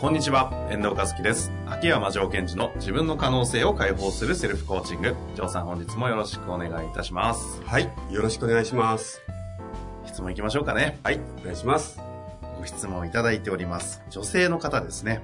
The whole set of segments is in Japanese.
こんにちは、遠藤和樹です。秋山条件時の自分の可能性を解放するセルフコーチング。ジョーさん本日もよろしくお願いいたします。はい。よろしくお願いします。質問いきましょうかね。はい。お願いします。ご質問いただいております。女性の方ですね。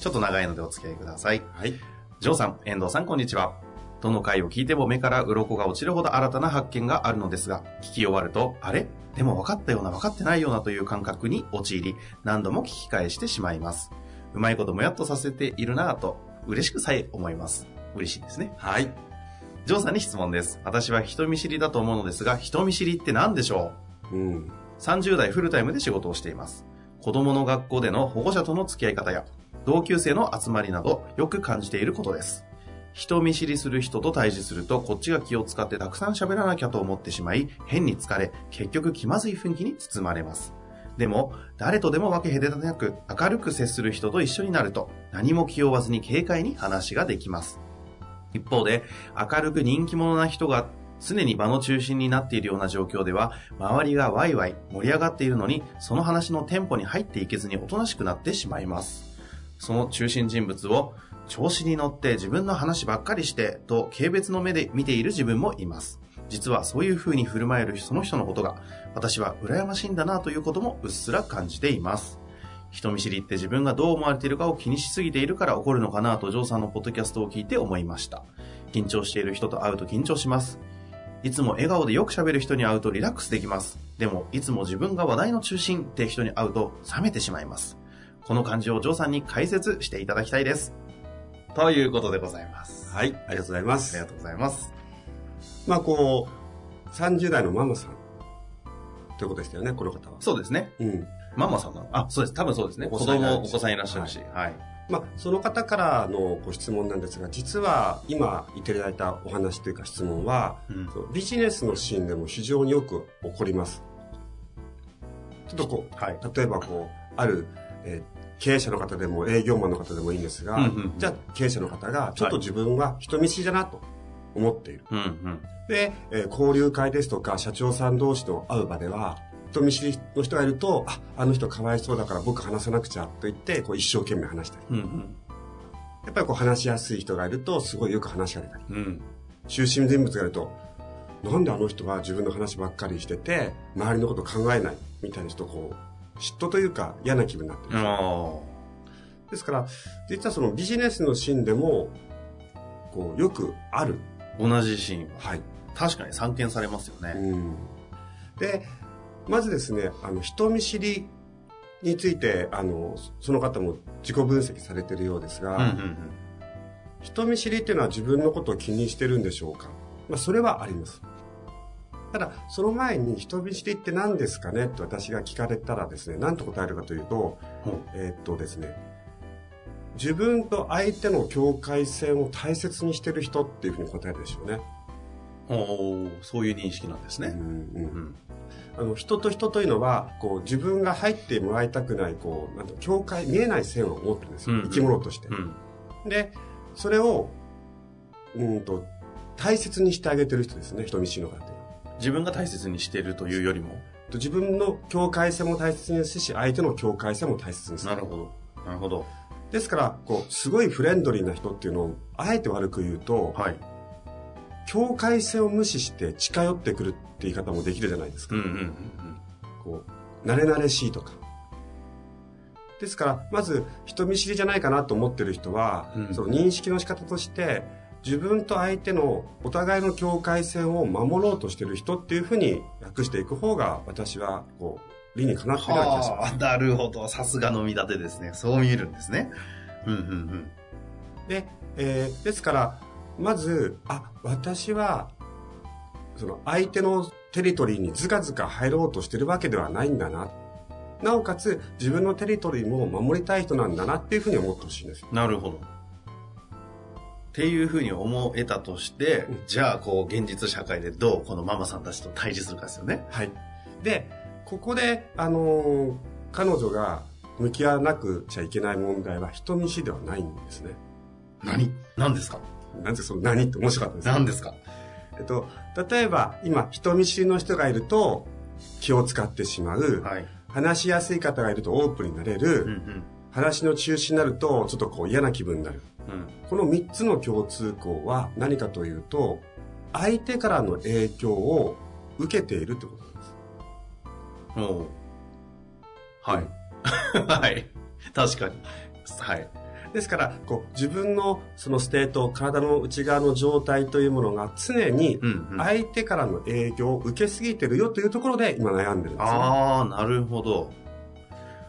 ちょっと長いのでお付き合いください。はい。ジョーさん、遠藤さん、こんにちは。どの回を聞いても目から鱗が落ちるほど新たな発見があるのですが、聞き終わると、あれ？でも分かったような分かってないようなという感覚に陥り、何度も聞き返してしまいます。うまいこともやっとさせているなぁと、嬉しくさえ思います。嬉しいですね。はい。ジョーさんに質問です。私は人見知りだと思うのですが、人見知りって何でしょう？ん。う ?30 代フルタイムで仕事をしています。子供の学校での保護者との付き合い方や、同級生の集まりなど、よく感じていることです。人見知りする人と対峙すると、こっちが気を使ってたくさん喋らなきゃと思ってしまい、変に疲れ、結局気まずい雰囲気に包まれます。でも、誰とでも分け隔てなく、明るく接する人と一緒になると、何も気負わずに軽快に話ができます。一方で、明るく人気者な人が常に場の中心になっているような状況では、周りがワイワイ盛り上がっているのに、その話のテンポに入っていけずにおとなしくなってしまいます。その中心人物を、調子に乗って自分の話ばっかりして、と軽蔑の目で見ている自分もいます。実はそういう風に振る舞えるその人のことが、私は羨ましいんだなということもうっすら感じています。人見知りって自分がどう思われているかを気にしすぎているから起こるのかなとジョーさんのポッドキャストを聞いて思いました。緊張している人と会うと緊張します。いつも笑顔でよく喋る人に会うとリラックスできます。でも、いつも自分が話題の中心って人に会うと冷めてしまいます。この感じをジョーさんに解説していただきたいです。ということでございます。はい。ありがとうございます。ありがとうございます。まあ、こう、30代のママさん。ということでしたよね、この方は。そうですね。うん。ママさんなの？あ、そうです。多分そうですね。子供、お子さんいらっしゃるし。はい。まあ、その方からのご質問なんですが、実は今いただいたお話というか質問は、うんビジネスのシーンでも非常によく起こります。ちょっとこう、はい。例えばこう、ある、えー経営者の方でも営業マンの方でもいいんですが、うんうんうんじゃあ経営者の方がちょっと自分は人見知りだなと思っている。うんうん。で、えー交流会ですとか社長さん同士と会う場では、人見知りの人がいると、あ、あの人かわいそうだから僕話さなくちゃと言って、こう一生懸命話したり。うんうん。やっぱりこう話しやすい人がいると、すごいよく話が出たり。うん。中心人物がいると、なんであの人は自分の話ばっかりしてて、周りのこと考えないみたいにちょっとこう、嫉妬というか嫌な気分になってる。あですから、実はそのビジネスのシーンでも、こう、よくある。あ。同じシーンは。はい。確かに散見されますよね。うん。で、まずですね、あの、人見知りについて、あの、その方も自己分析されているようですが、うんうん人見知りっていうのは自分のことを気にしてるんでしょうか？まあ、それはあります。ただ、その前に人見知りって何ですかね？って私が聞かれたらですね、何と答えるかというと、うん。えーっとですね、自分と相手の境界線を大切にしてる人っていうふうに答えるでしょうね。おーそういう認識なんですね。うんうんうん。あの人と人というのはこう自分が入ってもらいたくないこうなんて境界見えない線を持ってるんですよ、うんうん生き物として、うん。でそれをうんと大切にしてあげてる人ですね人見知りの方自分が大切にしているというよりも。と自分の境界線も大切にするし相手の境界線も大切にするなるほど。なるほど。ですからこうすごいフレンドリーな人っていうのをあえて悪く言うと、はい。境界線を無視して近寄ってくるって言い方もできるじゃないですか、うんうんうんこう、慣れ慣れしいとか。ですから、まず、人見知りじゃないかなと思ってる人は、うんその認識の仕方として、自分と相手のお互いの境界線を守ろうとしてる人っていうふうに訳していく方が、私は、こう、理にかなってるような気がします。はあ、なるほど。さすがの見立てですね。そう見えるんですね。うんうんうん。で、えーですから、まず、あ、私は、その相手のテリトリーにずかずか入ろうとしてるわけではないんだな。なおかつ、自分のテリトリーも守りたい人なんだなっていうふうに思ってほしいんですよ。なるほど。っていうふうに思えたとして、うんじゃあ、こう、現実社会でどうこのママさんたちと対峙するかですよね。はい。で、ここで、あのー彼女が向き合わなくちゃいけない問題は人見知りではないんですね。何？何ですか？なんでその何って面白かったですね何ですか？えっと、例えば今人見知りの人がいると気を使ってしまう、はい。話しやすい方がいるとオープンになれうんる、うん。話の中心になるとちょっとこう嫌な気分になる。うん。この3つの共通項は何かというと、相手からの影響を受けているってことなんです。おうはい。はい。確かに。はい。ですから、こう自分のそのステート、体の内側の状態というものが常に。相手からの影響を受けすぎてるよというところで今悩んでるんですね。ああ、なるほど。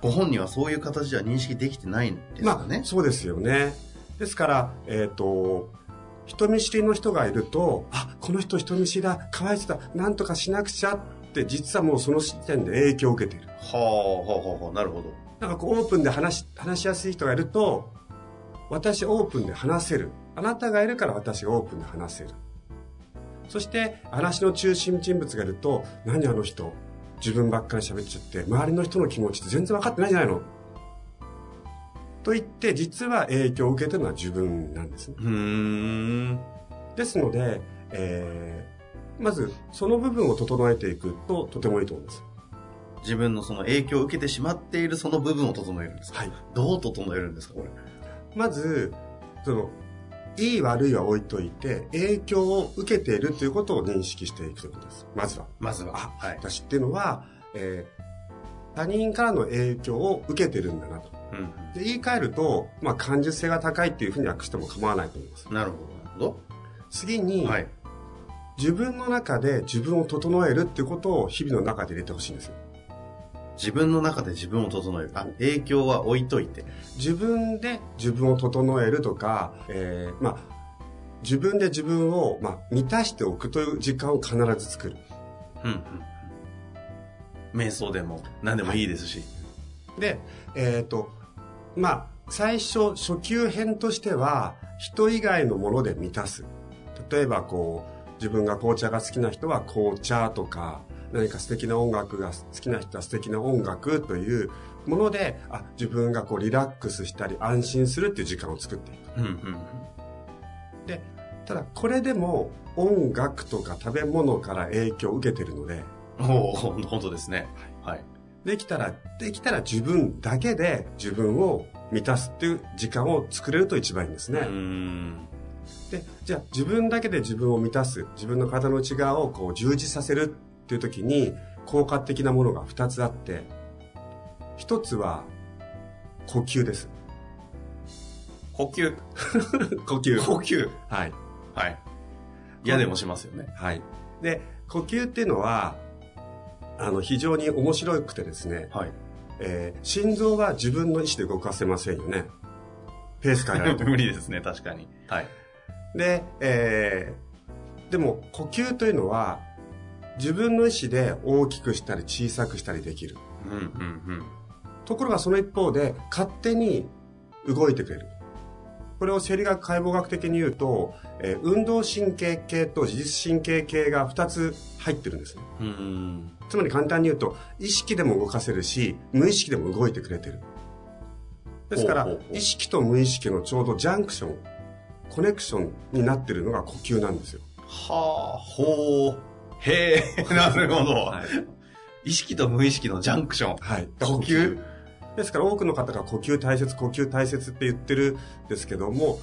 ご本人はそういう形では認識できてないんですかね？まあ、そうですよね。ですから、えっ、と、人見知りの人がいると、あ、この人人見知りだ、かわいそうだ、なんとかしなくちゃって、実はもうその時点で影響を受けている。はあ、はあ、はあ、なるほど。なんかこうオープンで話し、話しやすい人がいると、私オープンで話せる。あなたがいるから私がオープンで話せる。そして、話の中心人物がいると、何あの人、自分ばっかり喋っちゃって、周りの人の気持ちって全然分かってないじゃないの。と言って、実は影響を受けてるのは自分なんですね。ですので、えー、まず、その部分を整えていくと、とてもいいと思います。自分のその影響を受けてしまっているその部分を整えるんですか？はい。どう整えるんですかこれ？まず、その、いい悪いは置いといて、影響を受けているということを認識していくということです。まずは。まずは。あ、はい。私っていうのは、えー他人からの影響を受けてるんだなと。うんで言い換えると、まあ、感受性が高いっていうふうに訳しても構わないと思います。うん。なるほど。なるほ次に、ど。はい。自分の中で自分を整えるっていうことを日々の中で入れてほしいんですよ。自分の中で自分を整える。あ、影響は置いといて。自分で自分を整えるとか、えーまあ、自分で自分を、まあ、満たしておくという時間を必ず作る。うんうんうん。瞑想でも何でもいいですし。で、えっ、と、まあ、最初、初級編としては、人以外のもので満たす。例えば、こう、自分が紅茶が好きな人は紅茶とか、何か素敵な音楽が好きな人は素敵な音楽というもので、あ、自分がこうリラックスしたり安心するっていう時間を作っていく。うんうんで、ただこれでも音楽とか食べ物から影響を受けてるので、うん。おお本当ですね。はい。できたら、できたら自分だけで自分を満たすっていう時間を作れると一番いいんですね。で、じゃあ自分だけで自分を満たす、自分の体の内側をこう充実させるっていう時に効果的なものが2つあって、1つは呼吸です。呼吸。呼吸。呼吸。はい。はい。嫌でもしますよね。はい。で、呼吸っていうのは、あの、非常に面白くてですね、はい。えー心臓は自分の意思で動かせませんよね。ペース変えられても 無理ですね、確かに。はい。で、えーでも呼吸というのは自分の意思で大きくしたり小さくしたりできる。うんうんうん。ところがその一方で勝手に動いてくれる。これを生理学解剖学的に言うと、えー運動神経系と自律神経系が2つ入ってるんですね。うーん。つまり簡単に言うと意識でも動かせるし無意識でも動いてくれてる。ですから意識と無意識のちょうどジャンクション、コネクションになってるのが呼吸なんですよ。はあ、ほう。へえ、なるほど、はい意識と無意識のジャンクション。はい。呼吸ですから多くの方が呼吸大切、呼吸大切って言ってるんですけども、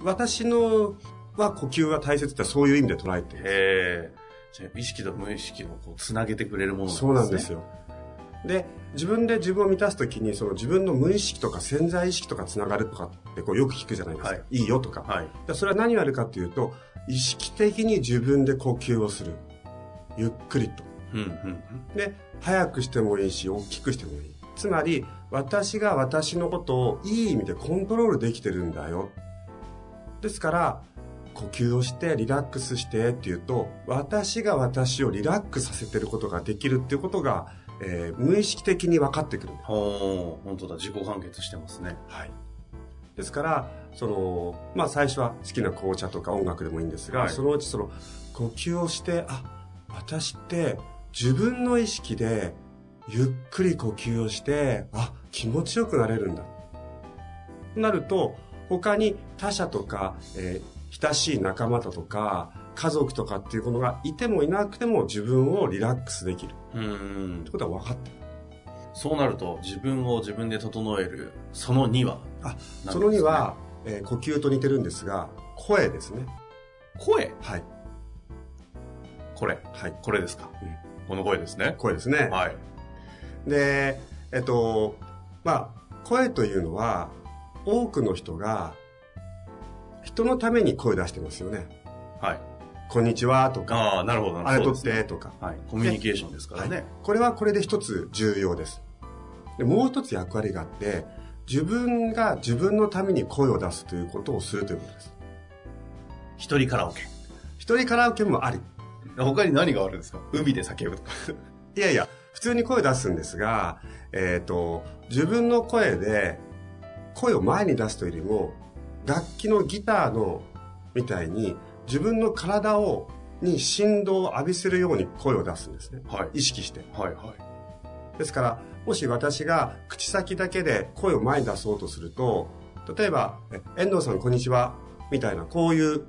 私のは呼吸は大切ってそういう意味で捉えてる。へえ。じゃあ意識と無意識をこうつなげてくれるものなんですね。そうなんですよ。で、自分で自分を満たすときに、その自分の無意識とか潜在意識とかつながるとかってこうよく聞くじゃないですか。はいい、いよとか。はい。でそれは何をやるかっていうと、意識的に自分で呼吸をする。ゆっくりと。うんうんで、早くしてもいいし、大きくしてもいい。つまり、私が私のことをいい意味でコントロールできてるんだよ。ですから、呼吸をしてリラックスしてっていうと、私が私をリラックスさせてることができるっていうことが、えー無意識的に分かってくるほう、本当だ、自己完結してますね。はい。ですから、その、まあ最初は好きな紅茶とか音楽でもいいんですが、はいそのうちその呼吸をして、あ、私って自分の意識でゆっくり呼吸をして、あ、気持ちよくなれるんだ。となると、他に他者とか、えー親しい仲間だとか、家族とかっていうものがいてもいなくても自分をリラックスできる。うーんって。ことは分かってる。そうなると、自分を自分で整える、その2は、あ、ねその2は、えー呼吸と似てるんですが、声ですね。声？はい。これ。はい。これですか？うんこの声ですね。声ですね。はい。で、えっと、まあ、声というのは、多くの人が、人のために声出してますよね。はい。こんにちはとか、ああ、なるほど。あれとってとか。はい。コミュニケーションですからね。はいこれはこれで一つ重要です。でもう一つ役割があって、自分が自分のために声を出すということをするということです。一人カラオケ。一人カラオケもあり。他に何があるんですか？海で叫ぶとか。いやいや、普通に声出すんですが、えっ、と、自分の声で、声を前に出すというよりも、楽器のギターの、みたいに、自分の体を、に振動を浴びせるように声を出すんですね。はい。意識して。はいはい。ですから、もし私が口先だけで声を前に出そうとすると、例えば、え遠藤さんこんにちは、みたいな、こういう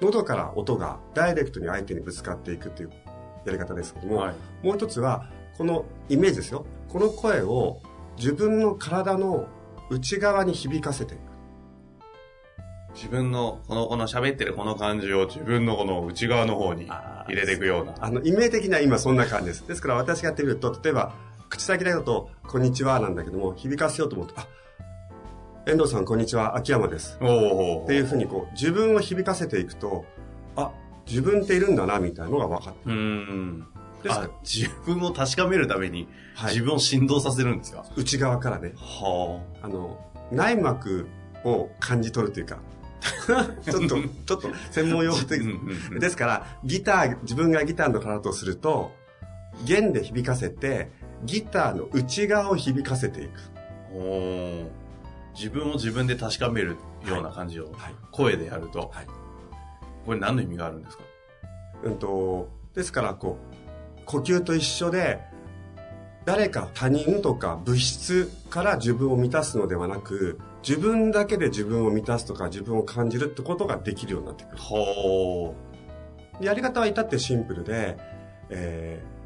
喉から音がダイレクトに相手にぶつかっていくというやり方ですけども、はい。もう一つは、このイメージですよ。この声を自分の体の内側に響かせていく。自分の、この、この喋ってるこの感じを自分のこの内側の方に入れていくような。あの、イメージ的には今そんな感じです。ですから私がやってみると、例えば、口先だと、こんにちはなんだけども、響かせようと思うと、あ、遠藤さんこんにちは、秋山です。っていうふうにこう、自分を響かせていくと、あ、自分っているんだな、みたいなのが分かってうーん。ですかあ、自分を確かめるために、はい。自分を振動させるんですか？内側からね、はあ。の、内膜を感じ取るというか、ちょっと、ちょっと専門用語あ。的ですから、ギター、自分がギターの体とすると、弦で響かせて、ギターの内側を響かせていく。おー。自分を自分で確かめるような感じをはい。声でやると、はい。これ何の意味があるんですか？うんと、ですから、こう、呼吸と一緒で、誰か他人とか物質から自分を満たすのではなく、自分だけで自分を満たすとか自分を感じるってことができるようになってくる。ほやり方は至ってシンプルで、えー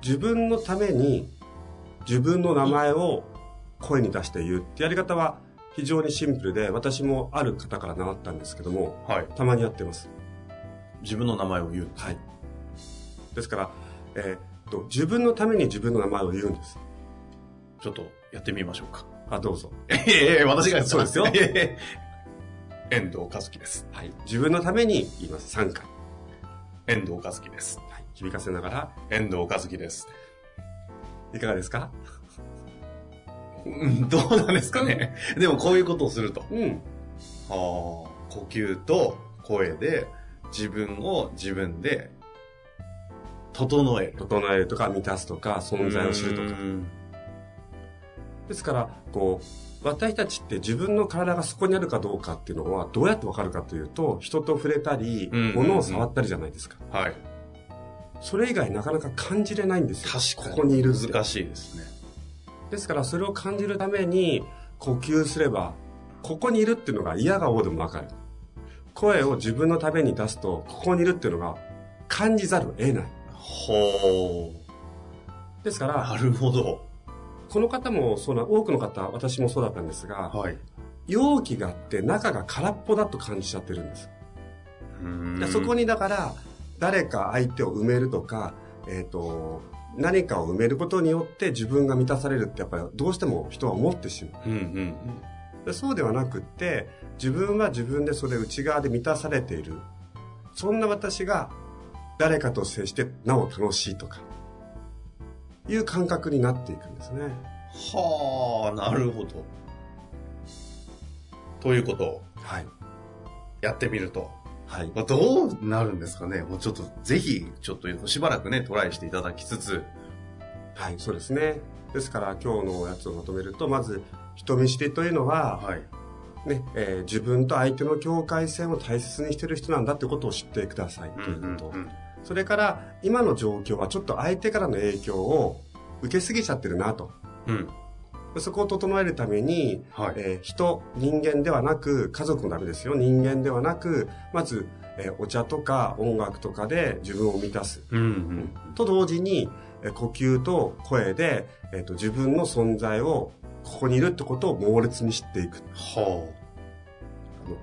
自分のために自分の名前を声に出して言うってやり方は非常にシンプルで、私もある方から習ったんですけども、う。はい。たまにやってます。自分の名前を言う。はい。ですから、えーっと、自分のために自分の名前を言うんです。ちょっとやってみましょうか。あ、どうぞ。ええ私がそうですよええ 遠藤和樹です。はい。自分のために言います。3回。遠藤和樹です。はい。響かせながら、遠藤和樹です。いかがですか？うん、どうなんですかね。でもこういうことをすると。うん。はあ、呼吸と声で自分を自分で整える。整えるとか満たすとか、存在を知るとか。うんですから、こう、私たちって自分の体がそこにあるかどうかっていうのはどうやってわかるかというと、人と触れたり物を触ったりじゃないですか。はい。それ以外なかなか感じれないんですよ。確かに。ここにいる難しいですね。ですから、それを感じるために、呼吸すれば、ここにいるっていうのが嫌がおうでもわかる。声を自分のために出すと、ここにいるっていうのが感じざるを得ない。ほですかう。なら、るほど。この方もそうな、多くの方、私もそうだったんですが、はい。容器があって中が空っぽだと感じちゃってるんです。でそこに、にだから、誰か相手を埋めるとか、えっ、と、何かを埋めることによって自分が満たされるってやっぱりどうしても人は思ってしまう。うんうんでそうではなくって、自分は自分でそれ内側で満たされている。そんな私が誰かと接してなお楽しいとか、いう感覚になっていくんですね。はあ、なるほど。ということをはい。やってみると、はい。まあどうなるんですかねもうちょっと、ぜひ、ちょっとしばらくね、トライしていただきつつ、はい、そうですね。ですから今日のやつをまとめると、まず、人見知りというのは、はい。ね、えー自分と相手の境界線を大切にしてる人なんだってことを知ってくださいということ。うんそれから、今の状況はちょっと相手からの影響を受けすぎちゃってるなと。うん。そこを整えるために、はい。えー人、人間ではなく、家族もダメですよ。人間ではなく、まず、えーお茶とか音楽とかで自分を満たす。うんうん。と同時に、えー呼吸と声で、えーと自分の存在を、ここにいるってことを猛烈に知っていく。はあの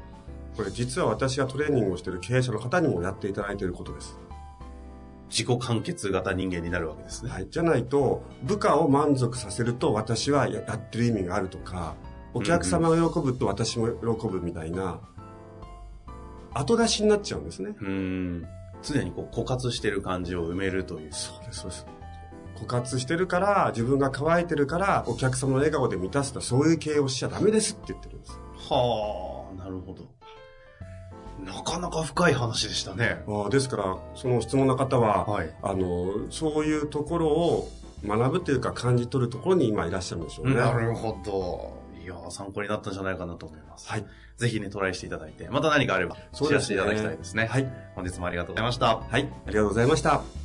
これ実は私がトレーニングをしている経営者の方にもやっていただいていることです。あ。自己完結型人間になるわけですね。はい。じゃないと、部下を満足させると私はややってる意味があるとか、お客様が喜ぶと私も喜ぶみたいな、後出しになっちゃうんですね。うん。常にこう、枯渇してる感じを埋めるという。そうです、そうです。枯渇してるから、自分が乾いてるから、お客様の笑顔で満たすと、そういう経営をしちゃダメですって言ってるんです。はあ、なるほど。なかなか深い話でしたね。あーですから、その質問の方は、はい。あの、そういうところを学ぶというか感じ取るところに今いらっしゃるんでしょうね。なるほど。いやー参考になったんじゃないかなと思います。はい。ぜひね、トライしていただいて、また何かあれば、そうですねシェアしていただきたいですね。はい。本日もありがとうございました。はい。ありがとうございました。